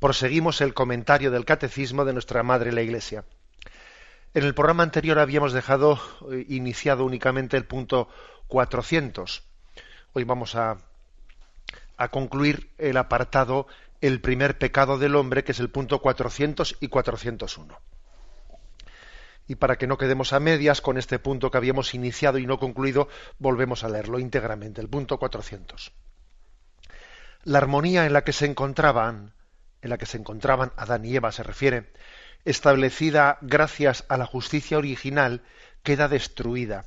proseguimos el comentario del catecismo de nuestra Madre la Iglesia. En el programa anterior habíamos dejado eh, iniciado únicamente el punto 400. Hoy vamos a, a concluir el apartado El primer pecado del hombre, que es el punto 400 y 401. Y para que no quedemos a medias con este punto que habíamos iniciado y no concluido, volvemos a leerlo íntegramente, el punto 400. La armonía en la que se encontraban en la que se encontraban Adán y Eva se refiere, establecida gracias a la justicia original, queda destruida.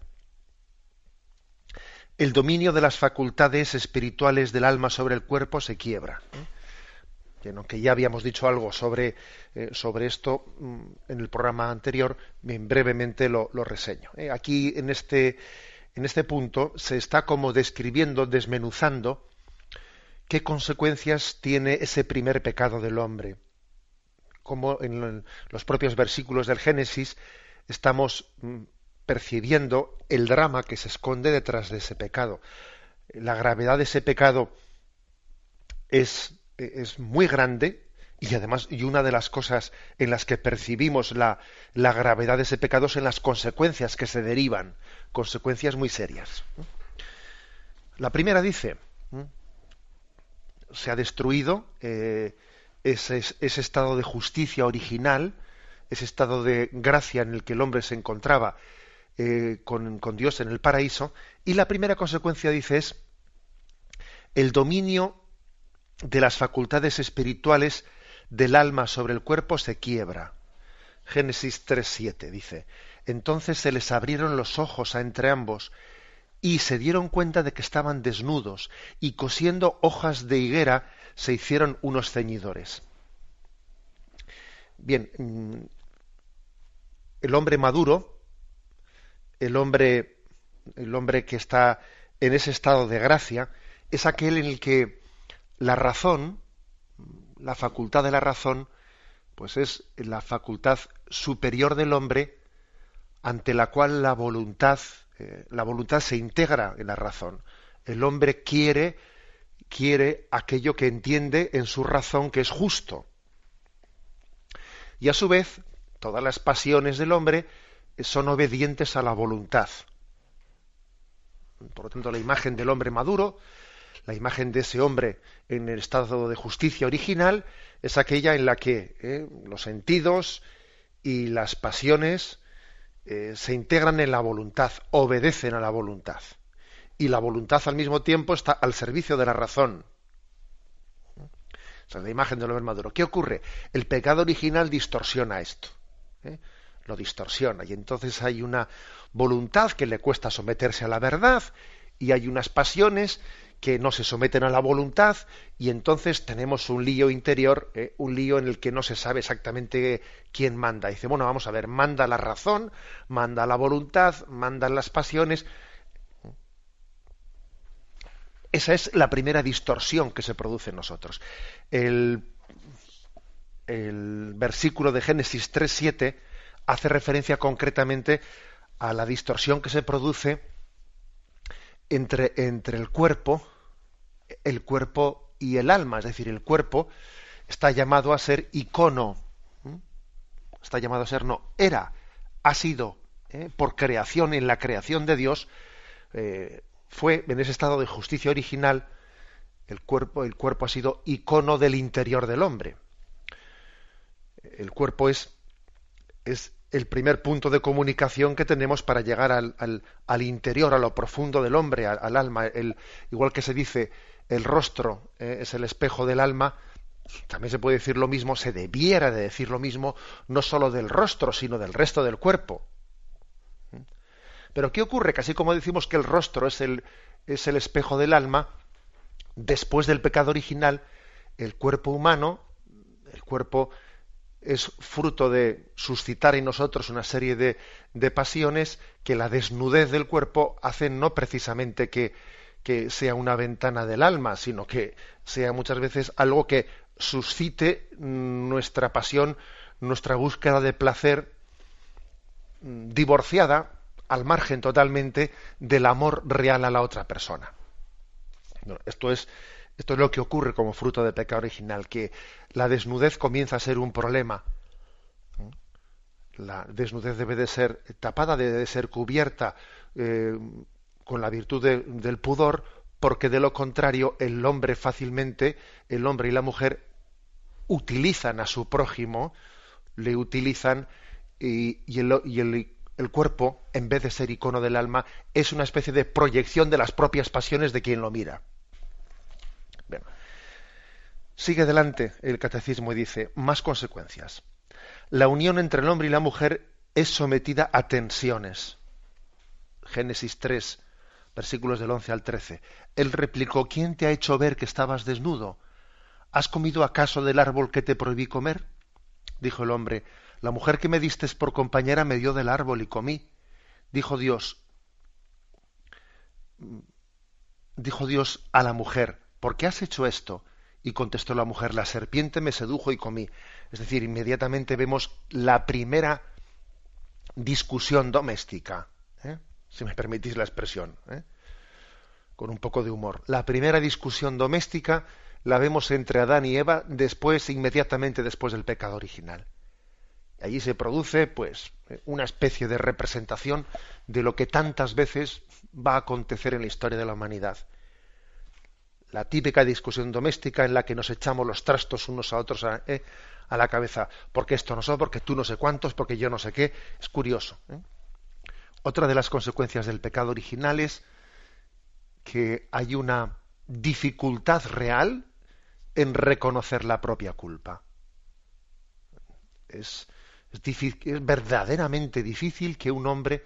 El dominio de las facultades espirituales del alma sobre el cuerpo se quiebra. ¿eh? Aunque ya habíamos dicho algo sobre, eh, sobre esto mm, en el programa anterior, brevemente lo, reseño. ¿eh? Aquí en este, en este punto se está como describiendo, desmenuzando qué consecuencias tiene ese primer pecado del hombre. Como en los propios versículos del Génesis estamos mm, percibiendo el drama que se esconde detrás de ese pecado. La gravedad de ese pecado es, es muy grande y además, y una de las cosas en las que percibimos la, la, gravedad de ese pecado son las consecuencias que se derivan, consecuencias muy serias. La primera dice, se ha destruido eh, ese, estado de justicia original, ese estado de gracia en el que el hombre se encontraba eh, con, con, Dios en el paraíso, y la primera consecuencia, dice, es el dominio de las facultades espirituales del alma sobre el cuerpo se quiebra. Génesis 3.7 dice, entonces se les abrieron los ojos a entre ambos, y se dieron cuenta de que estaban desnudos y cosiendo hojas de higuera se hicieron unos ceñidores. Bien, mm, el hombre maduro, el hombre, el hombre que está en ese estado de gracia, es aquel en el que la razón, la facultad de la razón, pues es la facultad superior del hombre ante la cual la voluntad la voluntad se integra en la razón. El hombre quiere, quiere aquello que entiende en su razón que es justo. Y a su vez, todas las pasiones del hombre son obedientes a la voluntad. Por lo tanto, la imagen del hombre maduro, la imagen de ese hombre en el estado de justicia original, es aquella en la que eh, los sentidos y las pasiones eh, se integran en la voluntad, obedecen a la voluntad. Y la voluntad al mismo tiempo está al servicio de la razón. Esa es la imagen del hombre maduro. ¿Qué ocurre? El pecado original distorsiona esto. ¿eh? Lo distorsiona. Y entonces hay una voluntad que le cuesta someterse a la verdad y hay unas pasiones que no se someten a la voluntad y entonces tenemos un lío interior, eh, un lío en el que no se sabe exactamente quién manda. Dice, bueno, vamos a ver, manda la razón, manda la voluntad, mandan las pasiones. Esa es la primera distorsión que se produce en nosotros. El, el versículo de Génesis 3.7 hace referencia concretamente a la distorsión que se produce entre, entre el cuerpo, el cuerpo y el alma, es decir, el cuerpo está llamado a ser icono, está llamado a ser no, era, ha sido, ¿eh? por creación, en la creación de Dios, eh, fue en ese estado de justicia original, el cuerpo, el cuerpo ha sido icono del interior del hombre. El cuerpo es, es el primer punto de comunicación que tenemos para llegar al, al, interior, a lo profundo del hombre, al, alma. El, igual que se dice, el rostro eh, es el espejo del alma, también se puede decir lo mismo, se debiera de decir lo mismo, no sólo del rostro, sino del resto del cuerpo. Pero ¿qué ocurre? Que así como decimos que el rostro es el, es el espejo del alma, después del pecado original, el cuerpo humano, el cuerpo es fruto de suscitar en nosotros una serie de, de pasiones que la desnudez del cuerpo hace no precisamente que, que sea una ventana del alma, sino que sea muchas veces algo que suscite nuestra pasión, nuestra búsqueda de placer mm, divorciada al margen totalmente del amor real a la otra persona. esto es esto es lo que ocurre como fruto del pecado original, que la desnudez comienza a ser un problema. La desnudez debe de ser tapada, debe de ser cubierta eh, con la virtud del pudor, porque de lo contrario el hombre fácilmente, el hombre y la mujer utilizan a su prójimo, le utilizan y, el, cuerpo, en vez de ser icono del alma, es una especie de proyección de las propias pasiones de quien lo mira. Sigue adelante el catecismo y dice, más consecuencias. La unión entre el hombre y la mujer es sometida a tensiones. Génesis 3, versículos del 11 al 13. Él replicó, ¿quién te ha hecho ver que estabas desnudo? ¿Has comido acaso del árbol que te prohibí comer? Dijo el hombre, la mujer que me diste por compañera me dio del árbol y comí. Dijo Dios, dijo Dios a la mujer, ¿por qué has hecho esto? Y contestó la mujer, la serpiente me sedujo y comí. Es decir, inmediatamente vemos la primera discusión doméstica. Si me permitís la expresión, ¿eh? con un poco de humor. La primera discusión doméstica la vemos entre Adán y Eva después, inmediatamente después del pecado original. Allí se produce, pues, una especie de representación de lo que tantas veces va a acontecer en la historia de la humanidad la típica discusión doméstica en la que nos echamos los trastos unos a otros a, eh, la cabeza, porque esto no soy, porque tú no sé cuántos, porque yo no sé qué, es curioso. ¿eh? Otra de las consecuencias del pecado original es que hay una dificultad real en reconocer la propia culpa. Es, es verdaderamente difícil que un hombre,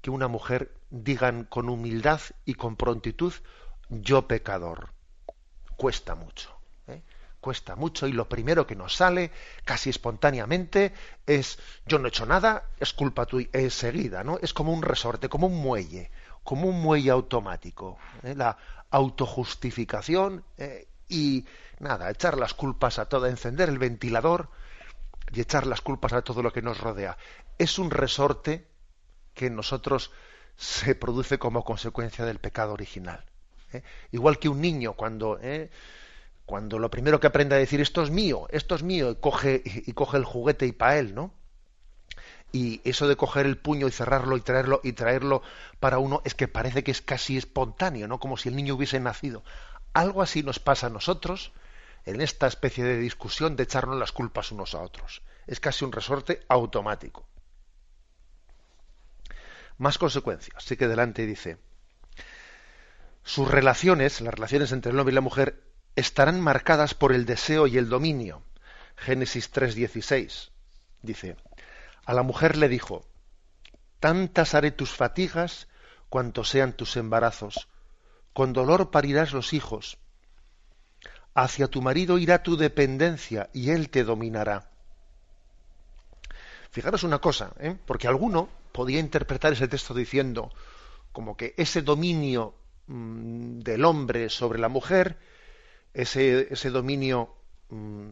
que una mujer digan con humildad y con prontitud, yo pecador cuesta mucho. ¿Eh? Cuesta mucho y lo primero que nos sale casi espontáneamente es yo no he hecho nada, es culpa tuya, es seguida, ¿no? Es como un resorte, como un muelle, como un muelle automático. ¿eh? La autojustificación ¿eh? y nada, echar las culpas a todo, encender el ventilador y echar las culpas a todo lo que nos rodea. Es un resorte que en nosotros se produce como consecuencia del pecado original. ¿eh? Igual que un niño cuando, ¿eh? Cuando lo primero que aprende a decir esto es mío, esto es mío, y coge, y coge el juguete y para él, ¿no? Y eso de coger el puño y cerrarlo y traerlo y traerlo para uno es que parece que es casi espontáneo, ¿no? Como si el niño hubiese nacido. Algo así nos pasa a nosotros en esta especie de discusión de echarnos las culpas unos a otros. Es casi un resorte automático. Más consecuencias. Así que delante dice, sus relaciones, las relaciones entre el hombre y la mujer, estarán marcadas por el deseo y el dominio. Génesis 3:16 dice, a la mujer le dijo, tantas haré tus fatigas cuanto sean tus embarazos, con dolor parirás los hijos, hacia tu marido irá tu dependencia y él te dominará. Fijaros una cosa, ¿eh? porque alguno podía interpretar ese texto diciendo como que ese dominio Mm, del hombre sobre la mujer, ese, ese dominio mm,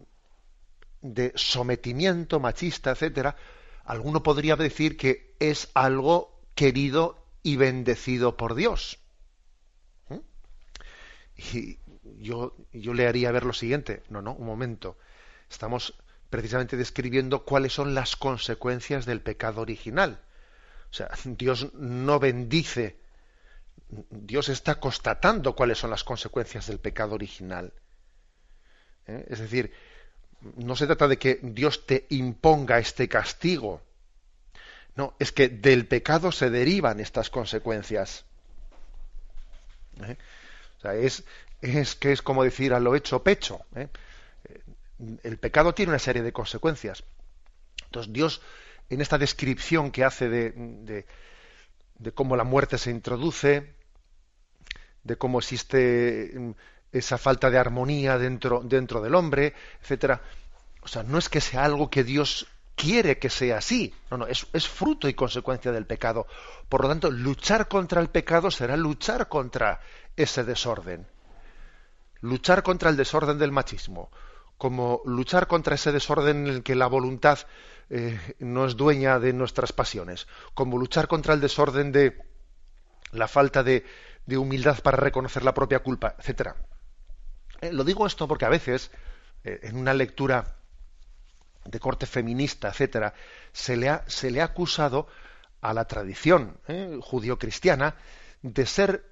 de sometimiento machista, etcétera, alguno podría decir que es algo querido y bendecido por Dios. ¿Mm? Y yo, yo le haría ver lo siguiente. No, no, un momento. Estamos precisamente describiendo cuáles son las consecuencias del pecado original. O sea, Dios no bendice Dios está constatando cuáles son las consecuencias del pecado original. ¿Eh? Es decir, no se trata de que Dios te imponga este castigo. No, es que del pecado se derivan estas consecuencias. ¿Eh? O sea, es, que es como decir a lo hecho pecho. ¿eh? El pecado tiene una serie de consecuencias. Entonces Dios, en esta descripción que hace de cómo la muerte se introduce, de cómo existe mm, esa falta de armonía dentro, dentro del hombre, etcétera. O sea, no es que sea algo que Dios quiere que sea así. No, no, es, es, fruto y consecuencia del pecado. Por lo tanto, luchar contra el pecado será luchar contra ese desorden. Luchar contra el desorden del machismo, como luchar contra ese desorden en el que la voluntad eh, no es dueña de nuestras pasiones, como luchar contra el desorden de la falta de, humildad para reconocer la propia culpa, etcétera. Eh, lo digo esto porque a veces, eh, en una lectura de corte feminista, etcétera, se le ha, se le ha acusado a la tradición judío-cristiana de ser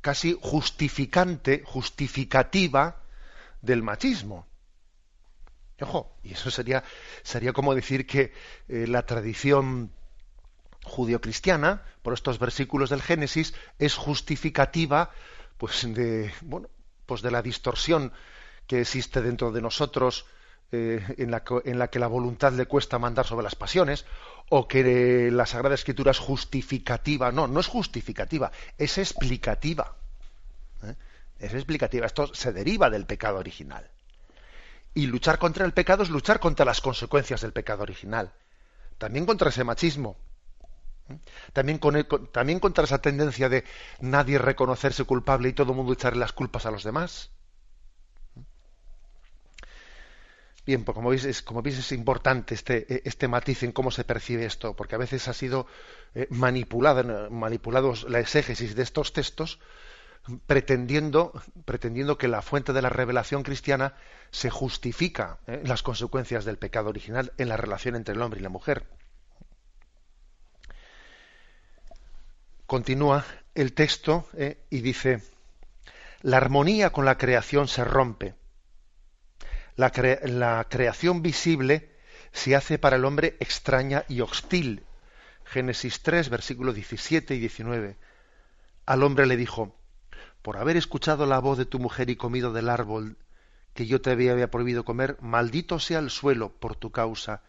casi justificante, justificativa del machismo. Ojo, y eso sería, sería como decir que eh, la tradición judío-cristiana, por estos versículos del Génesis, es justificativa pues de, bueno, pues de la distorsión que existe dentro de nosotros eh, en, la, que la voluntad le cuesta mandar sobre las pasiones, o que la Sagrada Escritura es justificativa. No, no es justificativa, es explicativa. ¿eh? Es explicativa. Esto se deriva del pecado original. Y luchar contra el pecado es luchar contra las consecuencias del pecado original. También contra ese machismo. ¿eh? También, con también contra esa tendencia de nadie reconocerse culpable y todo el mundo echarle las culpas a los demás. Bien, pues como veis, es, como veis es importante este, este matiz en cómo se percibe esto, porque a veces ha sido eh, manipulado, manipulados la exégesis de estos textos pretendiendo, pretendiendo que la fuente de la revelación cristiana se justifica eh, las consecuencias del pecado original en la relación entre el hombre y la mujer. Continúa el texto eh, y dice, la armonía con la creación se rompe la, creación visible se hace para el hombre extraña y hostil. Génesis 3, versículos 17 y 19. Al hombre le dijo, por haber escuchado la voz de tu mujer y comido del árbol que yo te había prohibido comer, maldito sea el suelo por tu causa.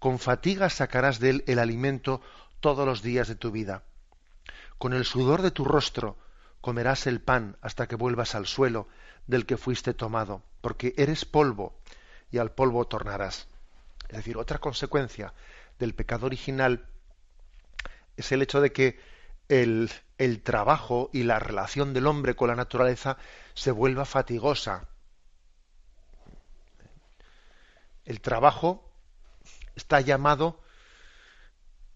Con fatiga sacarás de él el alimento todos los días de tu vida. Con el sudor de tu rostro comerás el pan hasta que vuelvas al suelo del que fuiste tomado, porque eres polvo y al polvo tornarás. Es decir, otra consecuencia del pecado original es el hecho de que el, el trabajo y la relación del hombre con la naturaleza se vuelva fatigosa. El trabajo está llamado,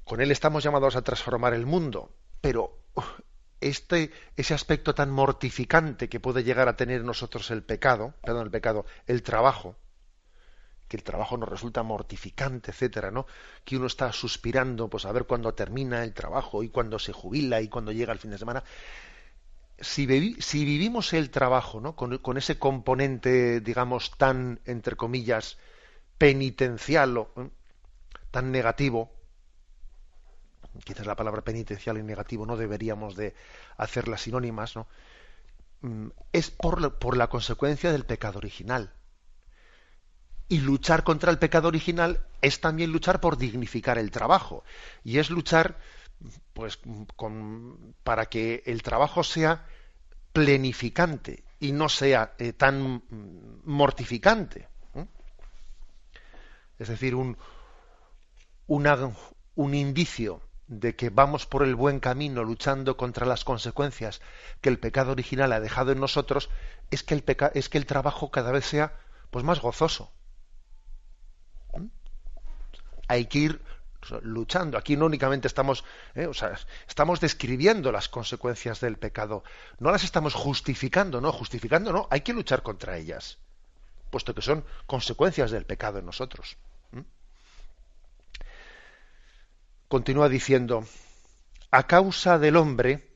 con él estamos llamados a transformar el mundo, pero este, ese aspecto tan mortificante que puede llegar a tener nosotros el pecado, perdón, el pecado, el trabajo, que el trabajo nos resulta mortificante, etcétera, ¿no? Que uno está suspirando, pues a ver cuándo termina el trabajo y cuándo se jubila y cuándo llega el fin de semana. Si, vivimos el trabajo, ¿no? Con, ese componente, digamos, tan, entre comillas, penitencial o tan negativo, quizás la palabra penitencial y negativo no deberíamos de hacerlas sinónimas, ¿no? Mm, es por la consecuencia del pecado original. Y luchar contra el pecado original es también luchar por dignificar el trabajo. Y es luchar pues, con, para que el trabajo sea plenificante y no sea eh, tan mortificante. Es decir, un, un indicio de que vamos por el buen camino luchando contra las consecuencias que el pecado original ha dejado en nosotros, es que el, es que el trabajo cada vez sea pues más gozoso. ¿Mm? Hay que ir luchando. Aquí no únicamente estamos, ¿eh? o sea, estamos describiendo las consecuencias del pecado, no las estamos justificando, no, justificando no, hay que luchar contra ellas, puesto que son consecuencias del pecado en nosotros. continúa diciendo, a causa del hombre,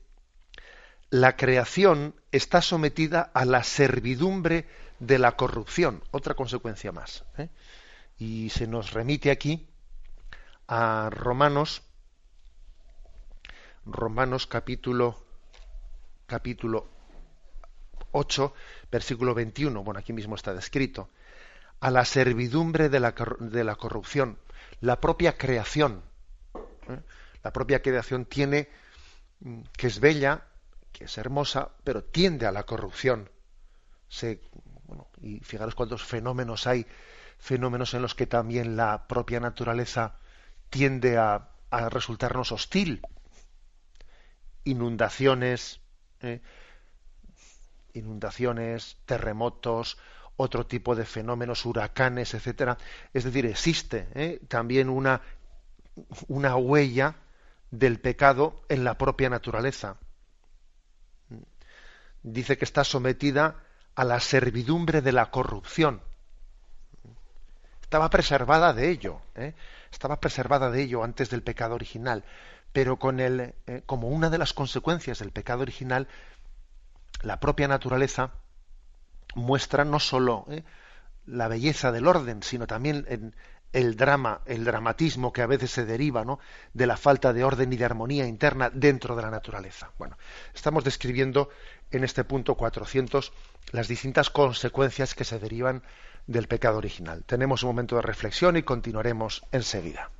la creación está sometida a la servidumbre de la corrupción, otra consecuencia más. ¿eh? Y se nos remite aquí a Romanos, Romanos capítulo, capítulo 8, versículo 21, bueno, aquí mismo está descrito, a la servidumbre de la, de la corrupción, la propia creación, ¿eh? La propia creación tiene mm, que es bella, que es hermosa, pero tiende a la corrupción. Se, Bueno, y fijaros cuántos fenómenos hay, fenómenos en los que también la propia naturaleza tiende a, resultarnos hostil. Inundaciones, ¿eh? inundaciones, terremotos, otro tipo de fenómenos, huracanes, etcétera. Es decir, existe ¿eh? también una, una huella del pecado en la propia naturaleza. Dice que está sometida a la servidumbre de la corrupción. Estaba preservada de ello, ¿eh? estaba preservada de ello antes del pecado original, pero con el, eh, como una de las consecuencias del pecado original, la propia naturaleza muestra no sólo ¿eh? la belleza del orden, sino también el drama, el dramatismo que a veces se deriva ¿no? de la falta de orden y de armonía interna dentro de la naturaleza. Bueno, estamos describiendo en este punto 400 las distintas consecuencias que se derivan del pecado original. Tenemos un momento de reflexión y continuaremos enseguida.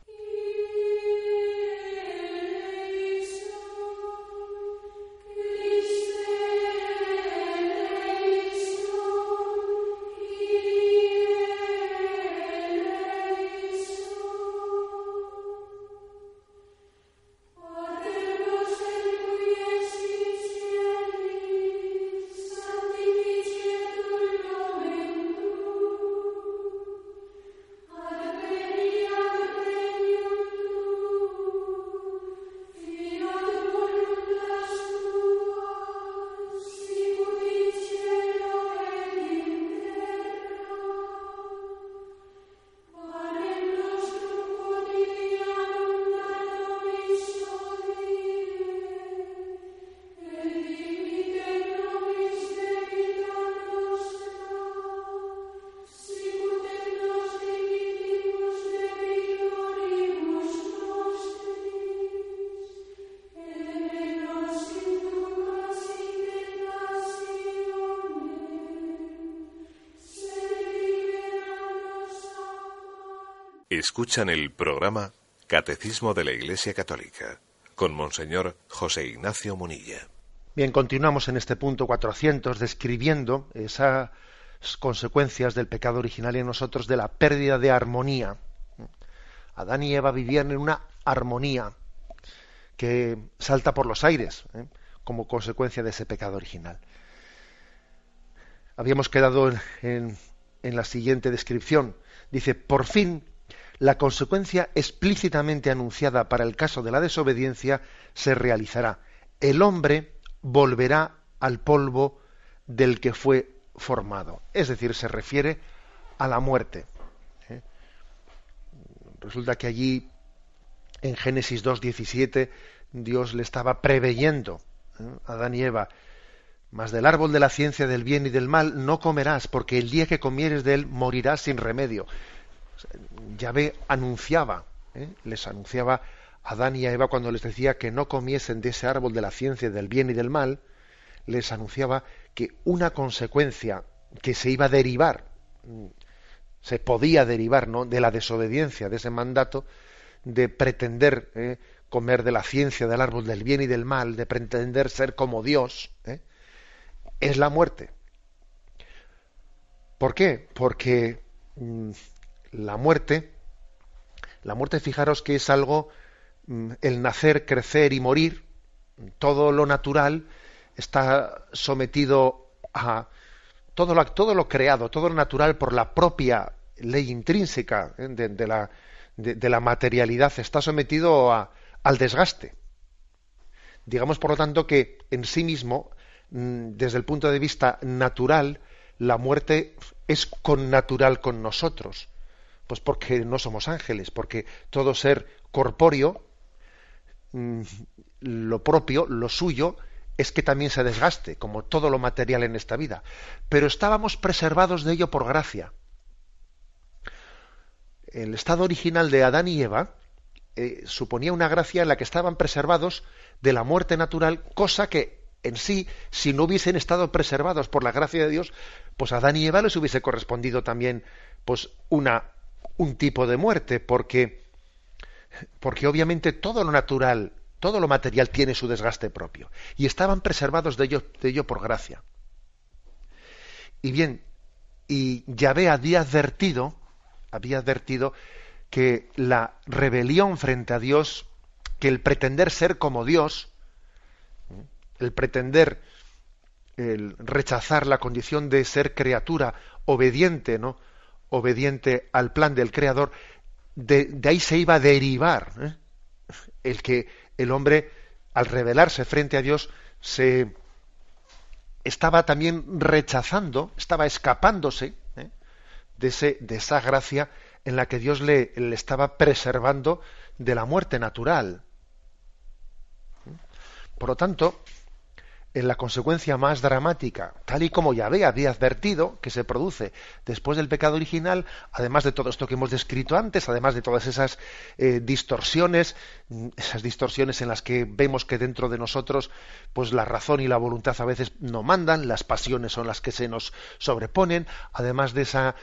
Escuchan el programa Catecismo de la Iglesia Católica con Monseñor José Ignacio Munilla. Bien, continuamos en este punto 400 describiendo esas consecuencias del pecado original en nosotros de la pérdida de armonía. Adán y Eva vivían en una armonía que salta por los aires ¿eh? como consecuencia de ese pecado original. Habíamos quedado en la siguiente descripción. Dice, por fin la consecuencia explícitamente anunciada para el caso de la desobediencia se realizará. El hombre volverá al polvo del que fue formado. Es decir, se refiere a la muerte. ¿eh? Resulta que allí, en Génesis 2.17, Dios le estaba preveyendo ¿eh? a Adán y Eva, mas del árbol de la ciencia del bien y del mal no comerás, porque el día que comieres de él morirás sin remedio. Yahvé anunciaba, ¿eh? les anunciaba a Adán y a Eva cuando les decía que no comiesen de ese árbol de la ciencia del bien y del mal, les anunciaba que una consecuencia que se iba a derivar, se podía derivar ¿no? de la desobediencia de ese mandato, de pretender ¿eh? comer de la ciencia del árbol del bien y del mal, de pretender ser como Dios, ¿eh? es la muerte. ¿Por qué? Porque mm, la muerte, la muerte fijaros que es algo, mm, el nacer, crecer y morir, todo lo natural está sometido a todo lo, todo lo creado, todo lo natural por la propia ley intrínseca ¿eh? de, la, de, la, materialidad está sometido a, al desgaste. Digamos, por lo tanto, que en sí mismo, mm, desde el punto de vista natural, la muerte es connatural con nosotros. Pues porque no somos ángeles, porque todo ser corpóreo, mm, lo propio, lo suyo, es que también se desgaste, como todo lo material en esta vida. Pero estábamos preservados de ello por gracia. El estado original de Adán y Eva eh, suponía una gracia en la que estaban preservados de la muerte natural, cosa que en sí, si no hubiesen estado preservados por la gracia de Dios, pues a Adán y Eva les hubiese correspondido también pues una un tipo de muerte, porque, porque obviamente todo lo natural, todo lo material tiene su desgaste propio, y estaban preservados de ello, de ello por gracia. Y bien, y Yahvé había advertido, había advertido que la rebelión frente a Dios, que el pretender ser como Dios, el pretender el rechazar la condición de ser criatura obediente, ¿no? Obediente al plan del Creador, de, ahí se iba a derivar ¿eh? el que el hombre, al rebelarse frente a Dios, se estaba también rechazando, estaba escapándose ¿eh? de, esa gracia en la que Dios le estaba preservando de la muerte natural. Por lo tanto, en la consecuencia más dramática, tal y como Yahvé había advertido que se produce después del pecado original, además de todo esto que hemos descrito antes, además de todas esas eh, distorsiones, mm, esas distorsiones en las que vemos que dentro de nosotros, pues la razón y la voluntad a veces no mandan, las pasiones son las que se nos sobreponen, además de esa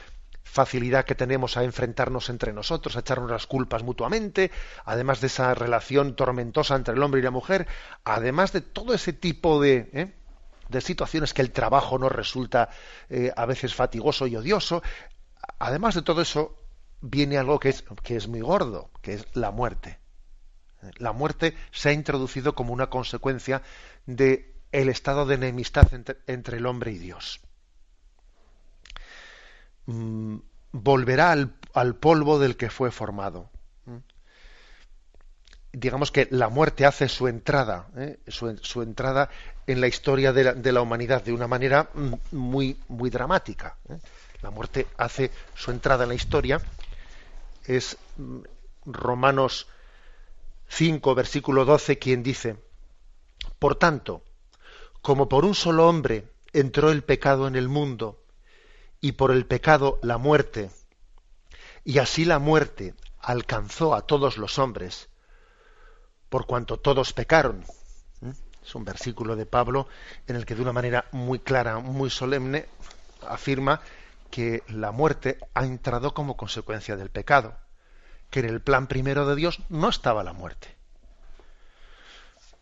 facilidad que tenemos a enfrentarnos entre nosotros, a echarnos las culpas mutuamente, además de esa relación tormentosa entre el hombre y la mujer, además de todo ese tipo de, ¿eh? de situaciones que el trabajo nos resulta eh, a veces fatigoso y odioso, además de todo eso, viene algo que es, que es muy gordo, que es la muerte. La muerte se ha introducido como una consecuencia de el estado de enemistad entre el hombre y Dios. Mm, volverá al, polvo del que fue formado. ¿Mm? Digamos que la muerte hace su entrada, ¿eh? su, entrada en la historia de la, humanidad de una manera mm, muy, muy dramática. ¿eh? La muerte hace su entrada en la historia. Es Romanos 5, versículo 12, quien dice, Por tanto, como por un solo hombre entró el pecado en el mundo, y por el pecado la muerte, y así la muerte alcanzó a todos los hombres, por cuanto todos pecaron. ¿Mm? Es un versículo de Pablo en el que de una manera muy clara, muy solemne, afirma que la muerte ha entrado como consecuencia del pecado, que en el plan primero de Dios no estaba la muerte.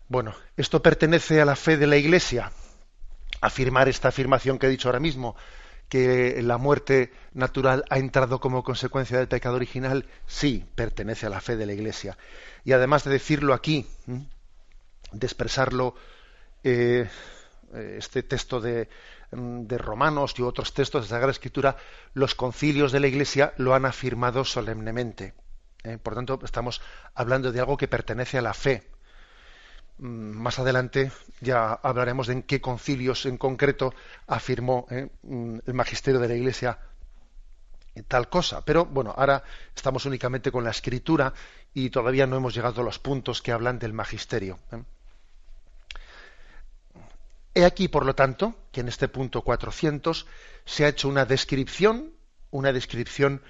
Bueno, esto pertenece a la fe de la Iglesia, afirmar esta afirmación que he dicho ahora mismo, que la muerte natural ha entrado como consecuencia del pecado original, sí, pertenece a la fe de la Iglesia. Y además de decirlo aquí, de expresarlo, eh, este texto de, de, Romanos y otros textos de Sagrada Escritura, los concilios de la Iglesia lo han afirmado solemnemente. ¿eh? Por tanto, estamos hablando de algo que pertenece a la fe Mm, más adelante ya hablaremos de en qué concilios en concreto afirmó eh, mm, el magisterio de la Iglesia tal cosa. Pero bueno, ahora estamos únicamente con la escritura y todavía no hemos llegado a los puntos que hablan del magisterio. ¿eh? He aquí, por lo tanto, que en este punto 400 se ha hecho una descripción, una descripción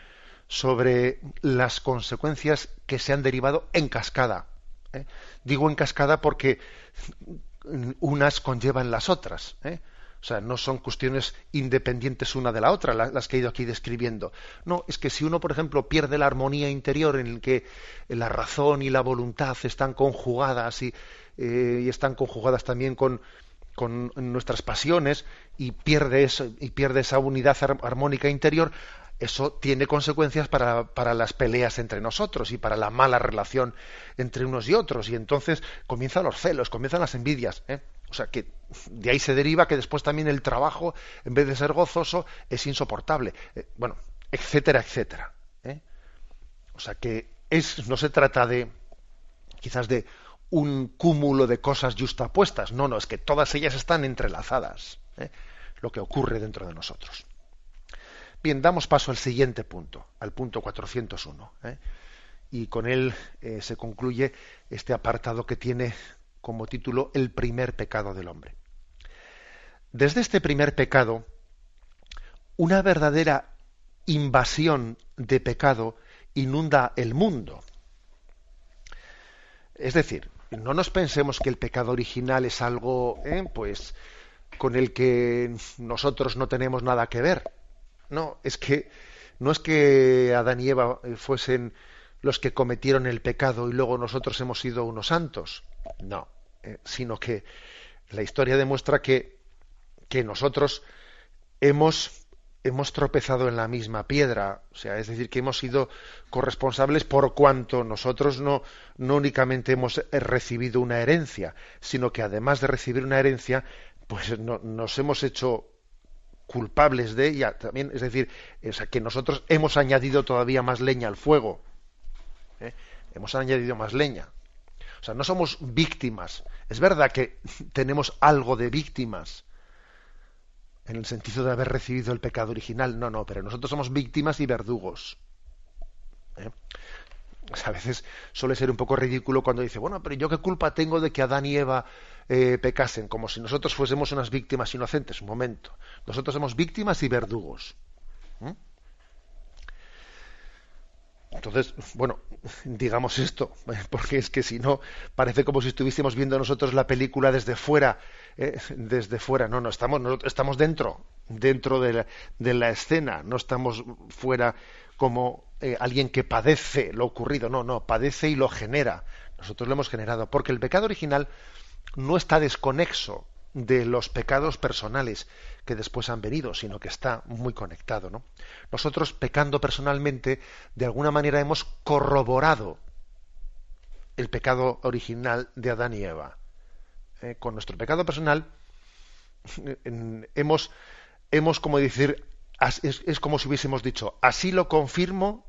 sobre las consecuencias que se han derivado en cascada ¿eh? Digo en cascada porque unas conllevan las otras. ¿eh? O sea, no son cuestiones independientes una de la otra las que he ido aquí describiendo. No, es que si uno, por ejemplo, pierde la armonía interior en el que la razón y la voluntad están conjugadas y, eh, están conjugadas también con, con nuestras pasiones y pierde, eso, y pierde esa unidad armónica interior, eso tiene consecuencias para, para, las peleas entre nosotros y para la mala relación entre unos y otros. Y entonces comienzan los celos, comienzan las envidias. ¿eh? O sea que de ahí se deriva que después también el trabajo, en vez de ser gozoso, es insoportable. Eh, bueno, etcétera, etcétera. ¿eh? O sea que es, no se trata de quizás de un cúmulo de cosas justapuestas. No, no, es que todas ellas están entrelazadas. Lo que ocurre dentro de nosotros. Bien, damos paso al siguiente punto, al punto 401. ¿eh? Y con él eh, se concluye este apartado que tiene como título El primer pecado del hombre. Desde este primer pecado, una verdadera invasión de pecado inunda el mundo. Es decir, no nos pensemos que el pecado original es algo, ¿eh? pues, con el que nosotros no tenemos nada que ver. No, es que no es que Adán y Eva eh, fuesen los que cometieron el pecado y luego nosotros hemos sido unos santos. No, eh, sino que la historia demuestra que, que nosotros hemos hemos tropezado en la misma piedra, o sea, es decir, que hemos sido corresponsables por cuanto nosotros no, no únicamente hemos recibido una herencia, sino que además de recibir una herencia, pues nos hemos hecho culpables de ella también, es decir, o que nosotros hemos añadido todavía más leña al fuego, ¿eh? hemos añadido más leña. O sea, no somos víctimas. Es verdad que tenemos algo de víctimas, en el sentido de haber recibido el pecado original. No, no, pero nosotros somos víctimas y verdugos. ¿eh? a veces suele ser un poco ridículo cuando dice, bueno, pero yo qué culpa tengo de que Adán y Eva eh, pecasen, como si nosotros fuésemos unas víctimas inocentes. Un momento. Nosotros somos víctimas y verdugos. Entonces, bueno, digamos esto, porque es que si no, parece como si estuviésemos viendo nosotros la película desde fuera, eh, desde fuera. No, no, estamos, estamos dentro, dentro de la, de la, escena, no estamos fuera como eh, alguien que padece lo ocurrido, no, no, padece y lo genera. Nosotros lo hemos generado, porque el pecado original no está desconexo de los pecados personales que después han venido, sino que está muy conectado. ¿no? Nosotros, pecando personalmente, de alguna manera hemos corroborado el pecado original de Adán y Eva. Eh, con nuestro pecado personal hemos, hemos, como decir, es, como si hubiésemos dicho, así lo confirmo,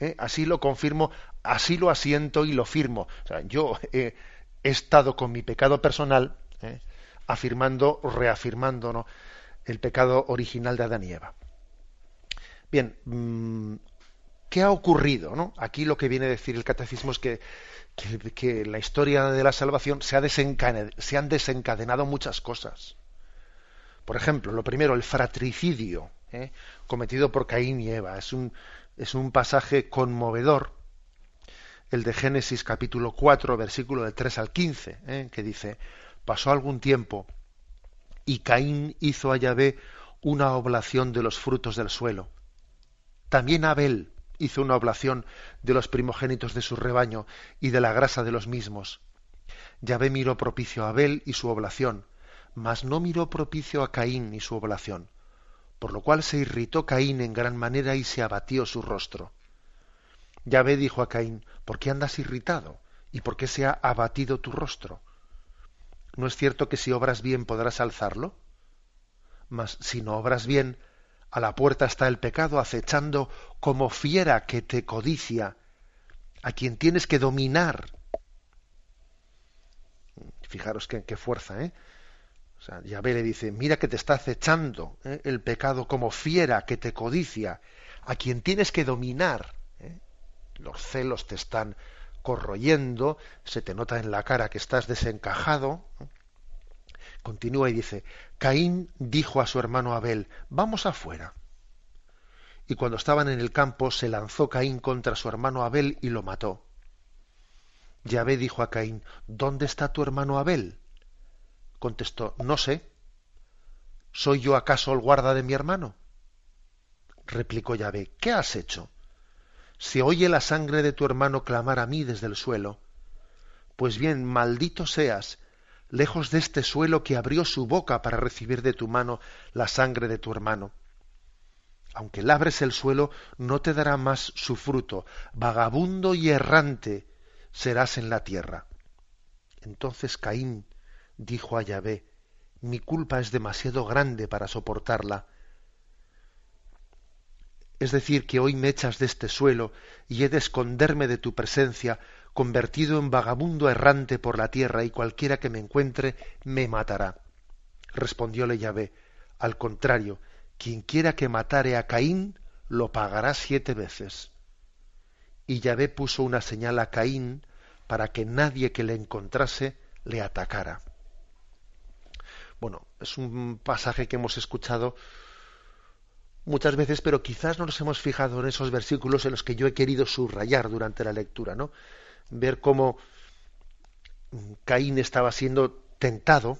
eh, así lo confirmo, así lo asiento y lo firmo. O sea, yo he estado con mi pecado personal, eh, afirmando, reafirmando, el pecado original de Adán y Eva. Bien, mm, ¿qué ha ocurrido? ¿no? Aquí lo que viene a decir el catecismo es que, la historia de la salvación se, ha han desencadenado muchas cosas. Por ejemplo, lo primero, el fratricidio ¿eh? cometido por Caín y Eva. Es un, es un pasaje conmovedor, el de Génesis capítulo 4, versículo del 3 al 15, ¿eh? que dice, pasó algún tiempo y Caín hizo a Yahvé una oblación de los frutos del suelo. También Abel hizo una oblación de los primogénitos de su rebaño y de la grasa de los mismos. Yahvé miró propicio a Abel y su oblación, mas no miró propicio a Caín y su oblación, por lo cual se irritó Caín en gran manera y se abatió su rostro. Yahvé dijo a Caín, ¿por qué andas irritado? ¿Y por qué se ha abatido tu rostro? ¿No es cierto que si obras bien podrás alzarlo? Mas si no obras bien, a la puerta está el pecado acechando como fiera que te codicia, a quien tienes que dominar. Fijaros qué, fuerza, ¿eh? O sea, Yahvé le dice, mira que te está acechando ¿eh? el pecado como fiera que te codicia, a quien tienes que dominar. Los celos te están corroyendo, se te nota en la cara que estás desencajado. Continúa y dice, Caín dijo a su hermano Abel, vamos afuera. Y cuando estaban en el campo, se lanzó Caín contra su hermano Abel y lo mató. Yahvé dijo a Caín, ¿dónde está tu hermano Abel? Contestó, no sé. ¿Soy yo acaso el guarda de mi hermano? Replicó Yahvé, ¿qué has hecho? Se oye la sangre de tu hermano clamar a mí desde el suelo. Pues bien, maldito seas, lejos de este suelo que abrió su boca para recibir de tu mano la sangre de tu hermano. Aunque labres el suelo, no te dará más su fruto, vagabundo y errante serás en la tierra. Entonces Caín dijo a Yahvé, mi culpa es demasiado grande para soportarla es decir, que hoy me echas de este suelo y he de esconderme de tu presencia, convertido en vagabundo errante por la tierra, y cualquiera que me encuentre me matará. Respondióle Yahvé, al contrario, quien quiera que matare a Caín, lo pagará siete veces. Y Yahvé puso una señal a Caín para que nadie que le encontrase le atacara. Bueno, es un pasaje que hemos escuchado muchas veces, pero quizás no nos hemos fijado en esos versículos en los que yo he querido subrayar durante la lectura, ¿no? Ver cómo Caín estaba siendo tentado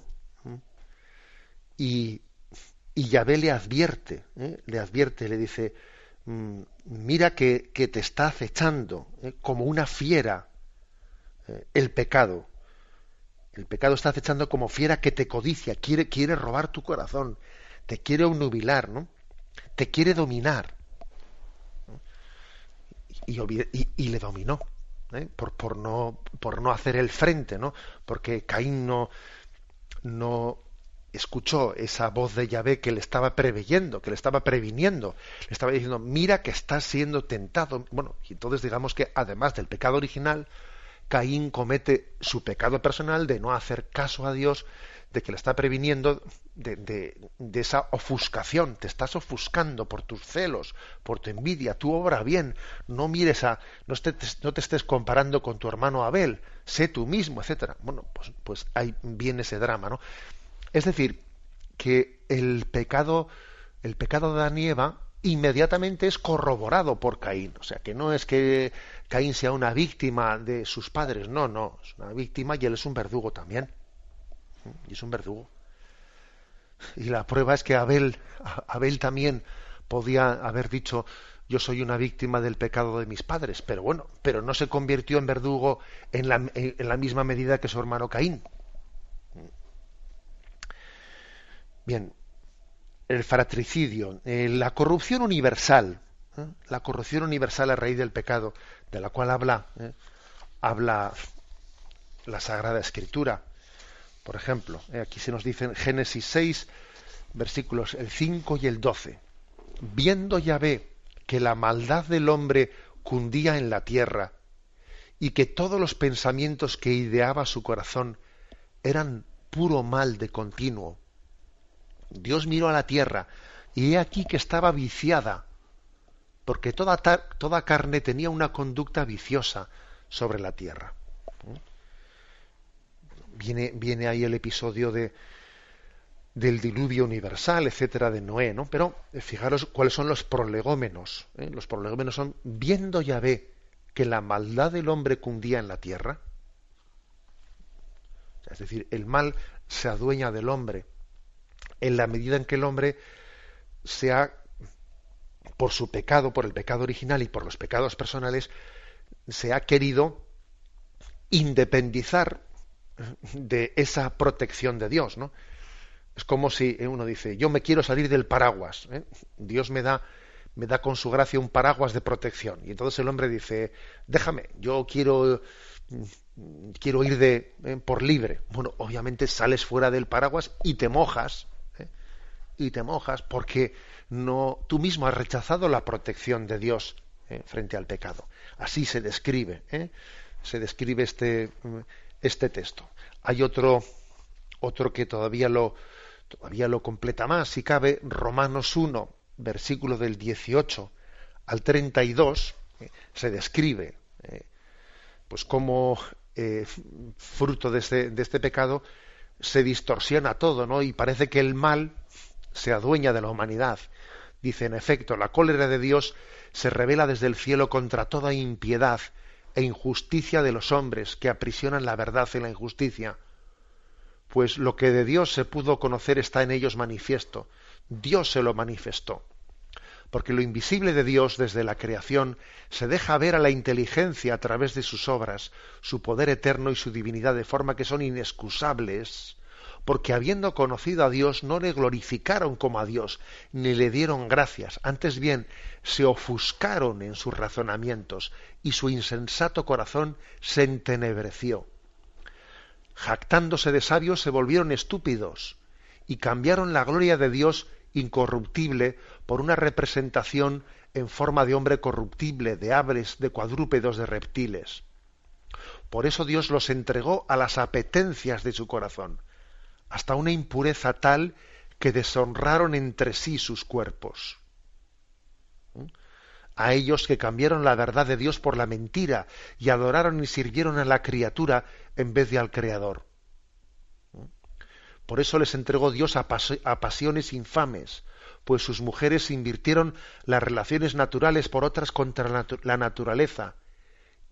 y, y Yahvé le advierte, ¿eh? le advierte, le dice, mm, mira que, que, te está acechando ¿eh? como una fiera ¿eh? el pecado. El pecado está acechando como fiera que te codicia, quiere, quiere robar tu corazón, te quiere obnubilar, ¿no? Te quiere dominar. Y, le dominó. ¿eh? Por, por, no, por no hacer el frente, ¿no? Porque Caín no, no escuchó esa voz de Yahvé que le estaba preveyendo, que le estaba previniendo, le estaba diciendo, mira que estás siendo tentado. Bueno, y entonces digamos que además del pecado original, Caín comete su pecado personal de no hacer caso a Dios, de que le está previniendo de, de, esa ofuscación, te estás ofuscando por tus celos, por tu envidia, tú obra bien, no mires a, no, no te estés comparando con tu hermano Abel, sé tú mismo, etcétera. Bueno, pues, pues ahí viene ese drama, ¿no? Es decir, que el pecado, el pecado de Adán y Eva inmediatamente es corroborado por Caín. O sea, que no es que Caín sea una víctima de sus padres, no, no, es una víctima y él es un verdugo también. Y es un verdugo. Y la prueba es que Abel, Abel también podía haber dicho yo soy una víctima del pecado de mis padres, pero bueno, pero no se convirtió en verdugo en la, en la misma medida que su hermano Caín. Bien, el fratricidio, eh, la corrupción universal, ¿eh? la corrupción universal a raíz del pecado, de la cual habla, ¿eh? habla la Sagrada Escritura. Por ejemplo, aquí se nos dice en Génesis 6, versículos el 5 y el 12. Viendo Yahvé que la maldad del hombre cundía en la tierra y que todos los pensamientos que ideaba su corazón eran puro mal de continuo, Dios miró a la tierra y he aquí que estaba viciada, porque toda, toda carne tenía una conducta viciosa sobre la tierra. Viene, viene ahí el episodio de, del diluvio universal, etcétera, de Noé, ¿no? Pero eh, fijaros cuáles son los prolegómenos. ¿eh? Los prolegómenos son viendo ve que la maldad del hombre cundía en la tierra. Es decir, el mal se adueña del hombre en la medida en que el hombre sea, por su pecado, por el pecado original y por los pecados personales, se ha querido independizar de esa protección de Dios, ¿no? Es como si uno dice, yo me quiero salir del paraguas, ¿eh? Dios me da, me da con su gracia un paraguas de protección. Y entonces el hombre dice, déjame, yo quiero, quiero ir de, ¿eh? por libre. Bueno, obviamente sales fuera del paraguas y te mojas, y te mojas porque no tú mismo has rechazado la protección de Dios eh, frente al pecado. Así se describe, ¿eh? se describe este, este texto. Hay otro, otro que todavía lo, todavía lo completa más, si cabe, Romanos 1, versículo del 18 al 32, eh, se describe pues cómo fruto de este, de este pecado se distorsiona todo, ¿no? Y parece que el mal se adueña de la humanidad. Dice, en efecto, la cólera de Dios se revela desde el cielo contra toda impiedad e injusticia de los hombres que aprisionan la verdad en la injusticia. Pues lo que de Dios se pudo conocer está en ellos manifiesto. Dios se lo manifestó. Porque lo invisible de Dios desde la creación se deja ver a la inteligencia a través de sus obras, su poder eterno y su divinidad, de forma que son inexcusables porque habiendo conocido a Dios no le glorificaron como a Dios, ni le dieron gracias, antes bien se ofuscaron en sus razonamientos, y su insensato corazón se entenebreció. Jactándose de sabios se volvieron estúpidos, y cambiaron la gloria de Dios incorruptible por una representación en forma de hombre corruptible, de aves, de cuadrúpedos, de reptiles. Por eso Dios los entregó a las apetencias de su corazón hasta una impureza tal que deshonraron entre sí sus cuerpos. ¿Mm? A ellos que cambiaron la verdad de Dios por la mentira y adoraron y sirvieron a la criatura en vez de al Creador. ¿Mm? Por eso les entregó Dios a, pasiones infames, pues sus mujeres invirtieron las relaciones naturales por otras contra la naturaleza.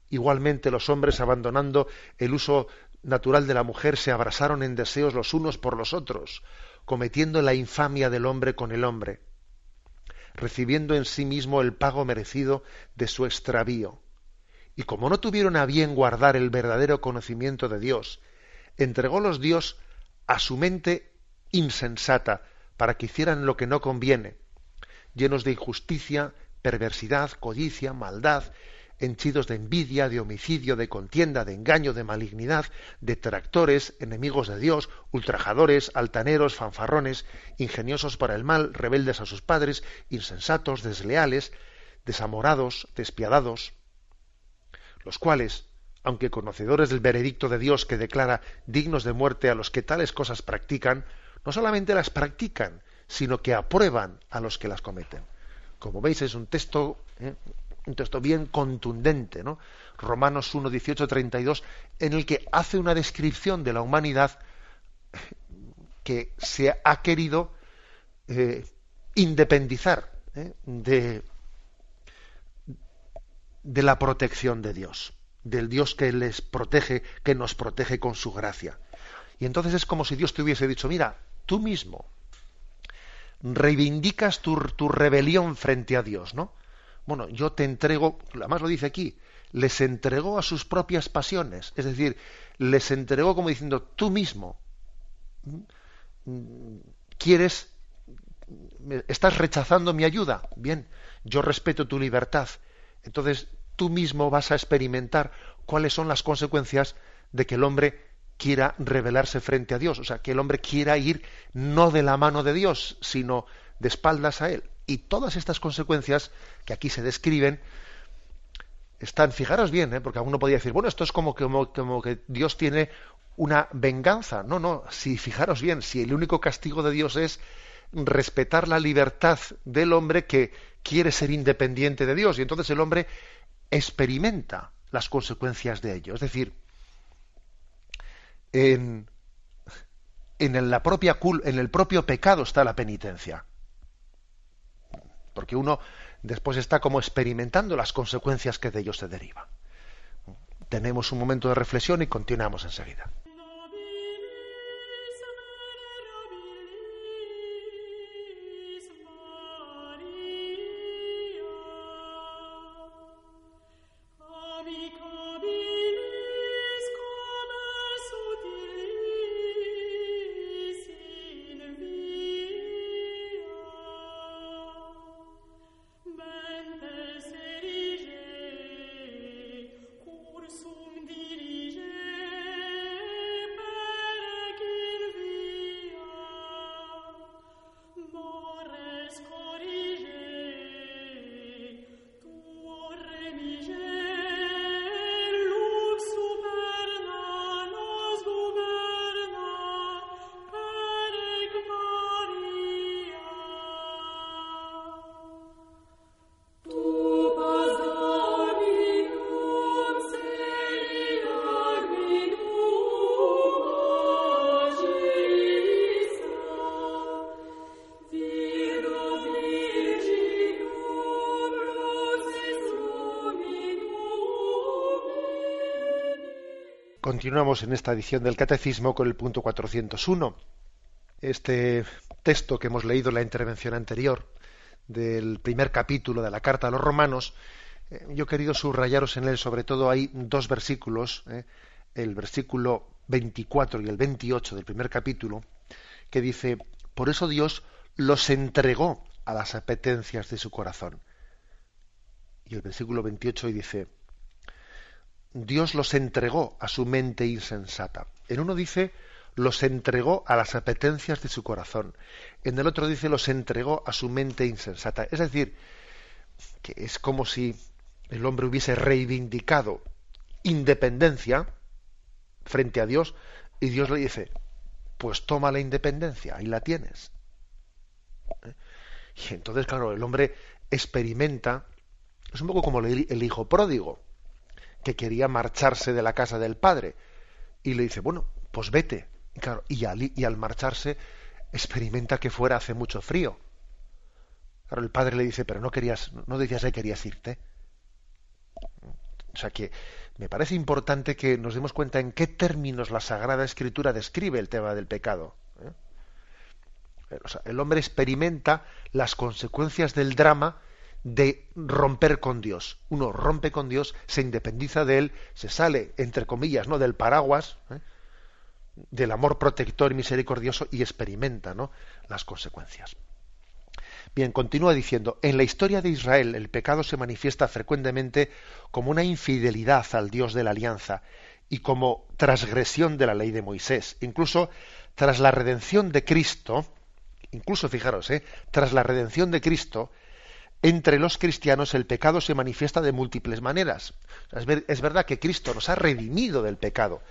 Igualmente los hombres, abandonando el uso natural de la mujer se abrasaron en deseos los unos por los otros, cometiendo la infamia del hombre con el hombre, recibiendo en sí mismo el pago merecido de su extravío. Y como no tuvieron a bien guardar el verdadero conocimiento de Dios, entrególos Dios a su mente insensata para que hicieran lo que no conviene, llenos de injusticia, perversidad, codicia, maldad, henchidos de envidia, de homicidio, de contienda, de engaño, de malignidad, detractores, enemigos de Dios, ultrajadores, altaneros, fanfarrones, ingeniosos para el mal, rebeldes a sus padres, insensatos, desleales, desamorados, despiadados, los cuales, aunque conocedores del veredicto de Dios que declara dignos de muerte a los que tales cosas practican, no solamente las practican, sino que aprueban a los que las cometen. Como veis, es un texto ¿eh? Un texto bien contundente, ¿no? Romanos 1, 18, 32, en el que hace una descripción de la humanidad que se ha querido eh, independizar ¿eh? de, la protección de Dios, del Dios que les protege, que nos protege con su gracia. Y entonces es como si Dios te hubiese dicho, mira, tú mismo reivindicas tu rebelión frente a Dios, ¿no? Bueno, yo te entrego, además lo dice aquí, les entregó a sus propias pasiones, es decir, les entregó como diciendo, tú mismo quieres, estás rechazando mi ayuda, bien, yo respeto tu libertad, entonces tú mismo vas a experimentar cuáles son las consecuencias de que el hombre quiera rebelarse frente a Dios, o sea, que el hombre quiera ir no de la mano de Dios, sino de espaldas a Él. Y todas estas consecuencias que aquí se describen están, fijaros bien, ¿eh? porque alguno podría decir, bueno, esto es como que, como, que Dios tiene una venganza. No, no, si fijaros bien, si el único castigo de Dios es respetar la libertad del hombre que quiere ser independiente de Dios, y entonces el hombre experimenta las consecuencias de ello. Es decir, en, en, la propia, en el propio pecado está la penitencia porque uno después está como experimentando las consecuencias que de ellos se derivan. Tenemos un momento de reflexión y continuamos enseguida. Continuamos en esta edición del Catecismo con el punto 401. Este texto que hemos leído en la intervención anterior del primer capítulo de la Carta a los Romanos, eh, yo he querido subrayaros en él, sobre todo hay dos versículos, eh, el versículo 24 y el 28 del primer capítulo, que dice, por eso Dios los entregó a las apetencias de su corazón. Y el versículo 28 dice, Dios los entregó a su mente insensata. En uno dice, los entregó a las apetencias de su corazón. En el otro dice, los entregó a su mente insensata. Es decir, que es como si el hombre hubiese reivindicado independencia frente a Dios y Dios le dice, pues toma la independencia, y la tienes. ¿Eh? Y entonces, claro, el hombre experimenta, es un poco como el hijo pródigo que quería marcharse de la casa del padre. Y le dice, bueno, pues vete. Y, claro, y, al, y al marcharse experimenta que fuera hace mucho frío. Claro, el padre le dice, pero no querías, no decías que querías irte. O sea que me parece importante que nos demos cuenta en qué términos la Sagrada Escritura describe el tema del pecado. ¿eh? El hombre experimenta las consecuencias del drama de romper con Dios. Uno rompe con Dios, se independiza de él, se sale, entre comillas, ¿no? del paraguas, ¿eh? del amor protector y misericordioso y experimenta ¿no? las consecuencias. Bien, continúa diciendo, en la historia de Israel el pecado se manifiesta frecuentemente como una infidelidad al Dios de la alianza y como transgresión de la ley de Moisés. Incluso tras la redención de Cristo, incluso fijaros, ¿eh? tras la redención de Cristo, entre los cristianos el pecado se manifiesta de múltiples maneras. Es verdad que Cristo nos ha redimido del pecado,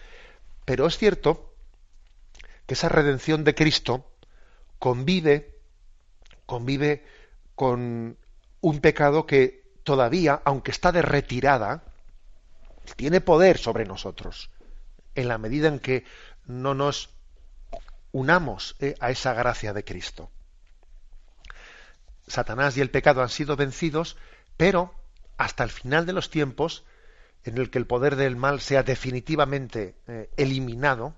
pero es cierto que esa redención de Cristo convive convive con un pecado que todavía, aunque está de retirada, tiene poder sobre nosotros, en la medida en que no nos unamos eh, a esa gracia de Cristo. Satanás y el pecado han sido vencidos, pero hasta el final de los tiempos, en el que el poder del mal sea definitivamente eh, eliminado,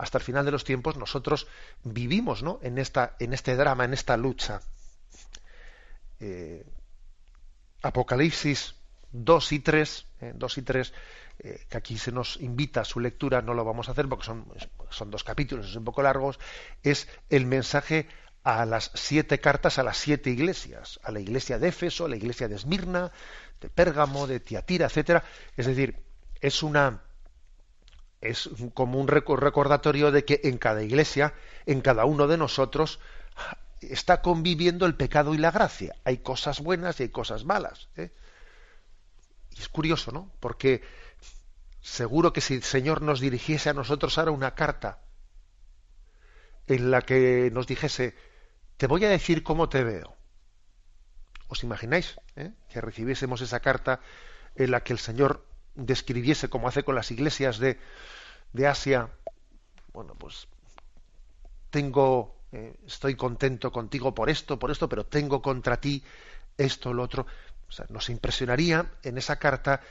hasta el final de los tiempos nosotros vivimos ¿no? en, esta, en este drama, en esta lucha. Eh, Apocalipsis 2 y 3, 2 eh, y 3, eh, que aquí se nos invita a su lectura, no lo vamos a hacer porque son, son dos capítulos, es un poco largos, es el mensaje a las siete cartas a las siete iglesias, a la iglesia de Éfeso, a la iglesia de Esmirna, de Pérgamo, de Tiatira, etcétera. Es decir, es una es como un recordatorio de que en cada iglesia, en cada uno de nosotros, está conviviendo el pecado y la gracia. Hay cosas buenas y hay cosas malas. ¿eh? Y es curioso, ¿no? Porque seguro que si el Señor nos dirigiese a nosotros ahora una carta en la que nos dijese, te voy a decir cómo te veo. ¿Os imagináis eh? que recibiésemos esa carta en la que el Señor describiese, como hace con las iglesias de, Asia, bueno, pues tengo, eh, estoy contento contigo por esto, por esto, pero tengo contra ti esto, lo otro. Nos impresionaría en esa carta,